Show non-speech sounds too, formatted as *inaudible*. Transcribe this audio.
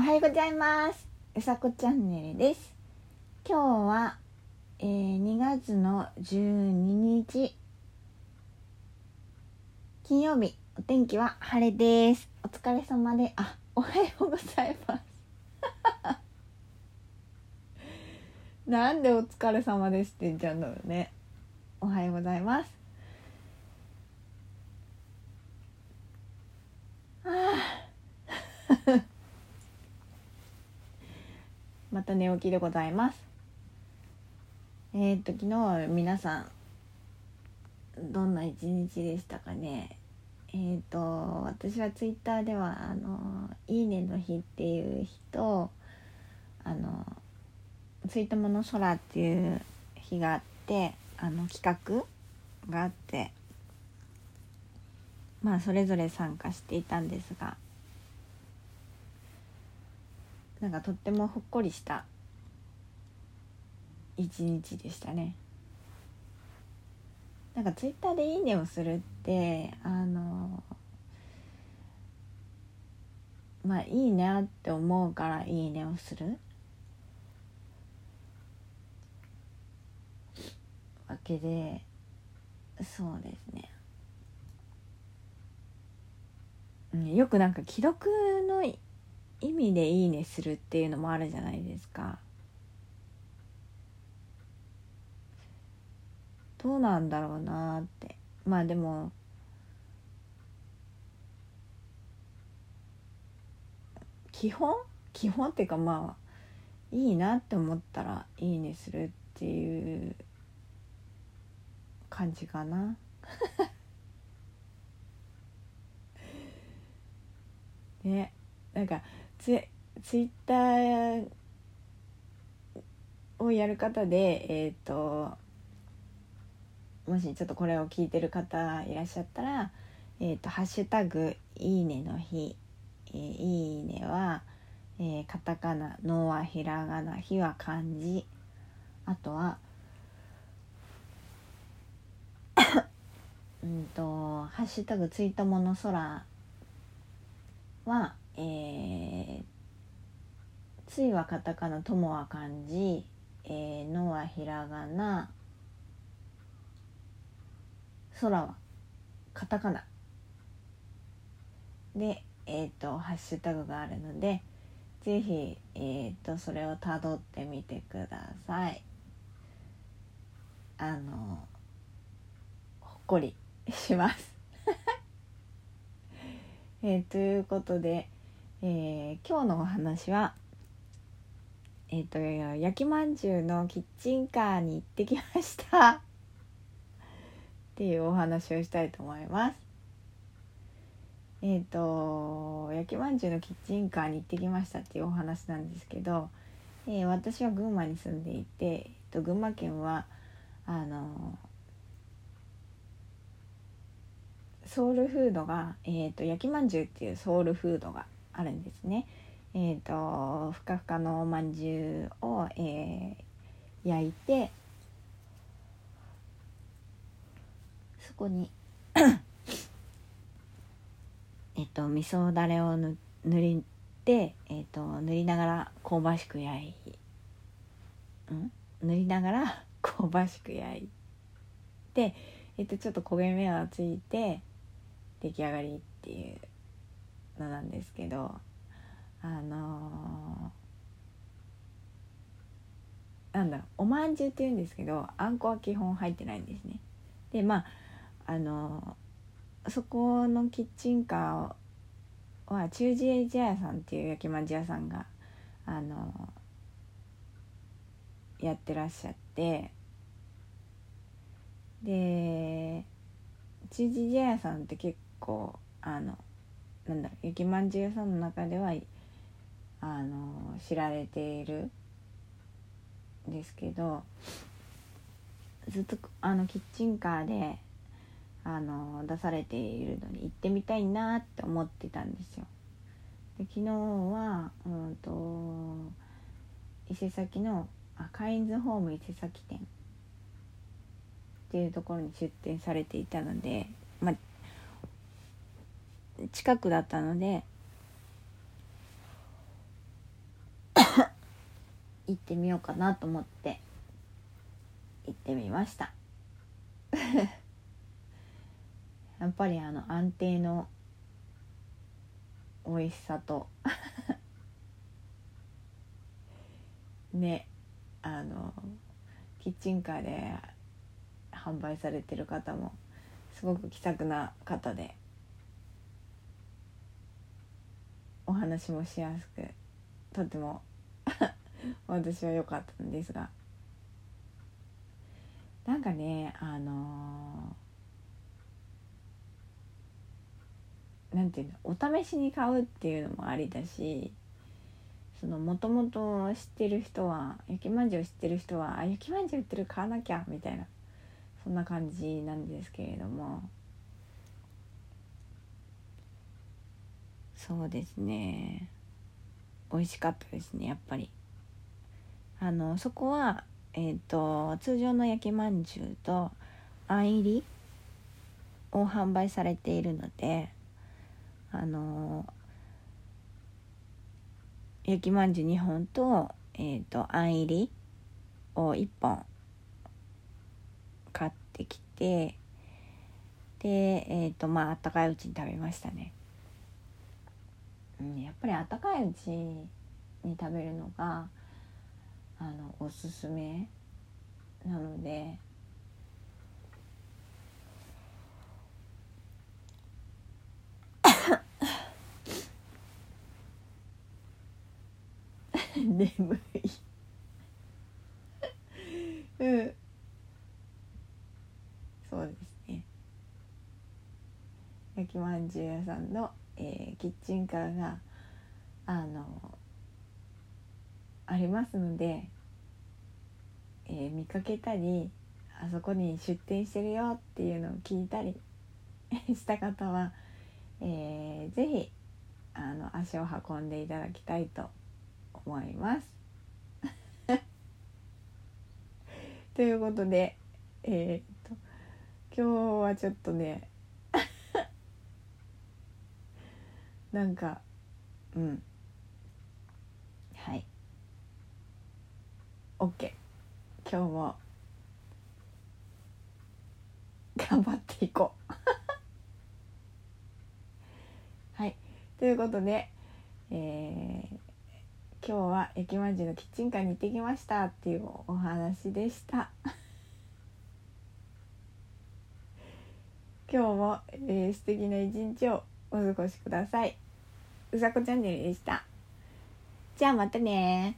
おはようございます。うさこチャンネルです。今日は、えー、2月の12日。金曜日。お天気は晴れです。お疲れ様で。あおはようございます。*laughs* なんでお疲れ様ですって言っちゃうんだろうね。おはようございます。あまた寝起きでございます。えー、っと昨日は皆さんどんな一日でしたかね？えー、っと私はツイッターではあの「いいねの日」っていう日とあの「ついたもの空」っていう日があってあの企画があってまあそれぞれ参加していたんですがなんかとってもほっこりした一日でしたね。なんかツイッターで「いいね」をするってあのまあいいなって思うから「いいね」をするわけでそうですね。よくなんか既読の意味でいいねするっていうのもあるじゃないですか。どうなんだろうなって。まあでも基本？基本っていうかまあいいなって思ったらいいねするっていう感じかな。*laughs* ね。なんかツツイッターをやる方でえっ、ー、ともしちょっとこれを聞いてる方いらっしゃったら「えーと、ハッシュタグいいねの日」えー、いいねは、えー、カタカナ「の」はひらがな「日」は漢字あとは *coughs* うんと「ハッシュタグついたもの空」はえー、ついはカタカナ、ともは漢字、えー、のはひらがな、空はカタカナ。で、えっ、ー、と、ハッシュタグがあるので、ぜひ、えっ、と、それをたどってみてください。あの、ほっこりします。*laughs* えー、ということで、えー、今日のお話はえっ、ー、と焼きまんじゅうのキッチンカーに行ってきました。っていうお話をしたいと思います。えっ、ー、と焼きまんじゅうのキッチンカーに行ってきましたっていうお話なんですけど、え私は群馬に住んでいて、えー、と群馬県はあのソウルフードが、えーと焼きまんじゅうっていうソウルフードがあるんですね。えーと、ふかふかのおまんじゅうを、えー、焼いてそこに *coughs* えっと味噌だれを塗りて、えっと、塗りながら香ばしく焼いん？塗りながら *laughs* 香ばしく焼いて、えっと、ちょっと焦げ目がついて出来上がりっていうのなんですけどあのー、なんだろうおまんじゅうって言うんですけどあんこは基本入ってないんですね。でまああのー、そこのキッチンカーは中自衛茶屋さんっていう焼きまんじゅう屋さんがあのー、やってらっしゃってで中自茶屋さんって結構あのなんだ雪まんじゅう屋さんの中ではあの知られているんですけどずっとあのキッチンカーであの出されているのに行ってみたいなって思ってたんですよ。で昨日は、うんと、伊勢崎のあカインズホーム伊勢崎店っていうところに出店されていたので、まあ、近くだったので *coughs* 行ってみようかなと思って行ってみました。*laughs* やっぱりあの安定の美味しさと *laughs* ねあのキッチンカーで販売されてる方もすごく気さくな方でお話もしやすくとても *laughs* 私は良かったんですが。なんかねあのー、なんていうのお試しに買うっていうのもありだしそのもともと知ってる人は雪まんじゅう知ってる人はあ雪まんじゅう売ってる買わなきゃみたいなそんな感じなんですけれども。そうですね。美味しかったですねやっぱり。あのそこはえっ、ー、と通常の焼きまんじゅうとあん入りを販売されているのであの焼きまんじゅう2本と,、えーと、あん入りを1本買ってきてでえっ、ー、とまああったかいうちに食べましたね、うん、やっぱりあったかいうちに食べるのがあのおすすめなので。*laughs* 眠い。*laughs* うん。そうですね。焼きまんじゅう屋さんの、えー、キッチンカーがあのありますので、えー、見かけたりあそこに出店してるよっていうのを聞いたり *laughs* した方は、えー、ぜひあの足を運んでいただきたいと思います。*laughs* ということでえー、っと今日はちょっとねなんかうん。はい。OK 今日も。頑張っていこう。*laughs* はい。ということで、えー、今日は駅まんじゅうのキッチンカーに行ってきましたっていうお話でした。*laughs* 今日も、えー、素敵な一日をお過ごしください。うさこチャンネルでした。じゃあまたね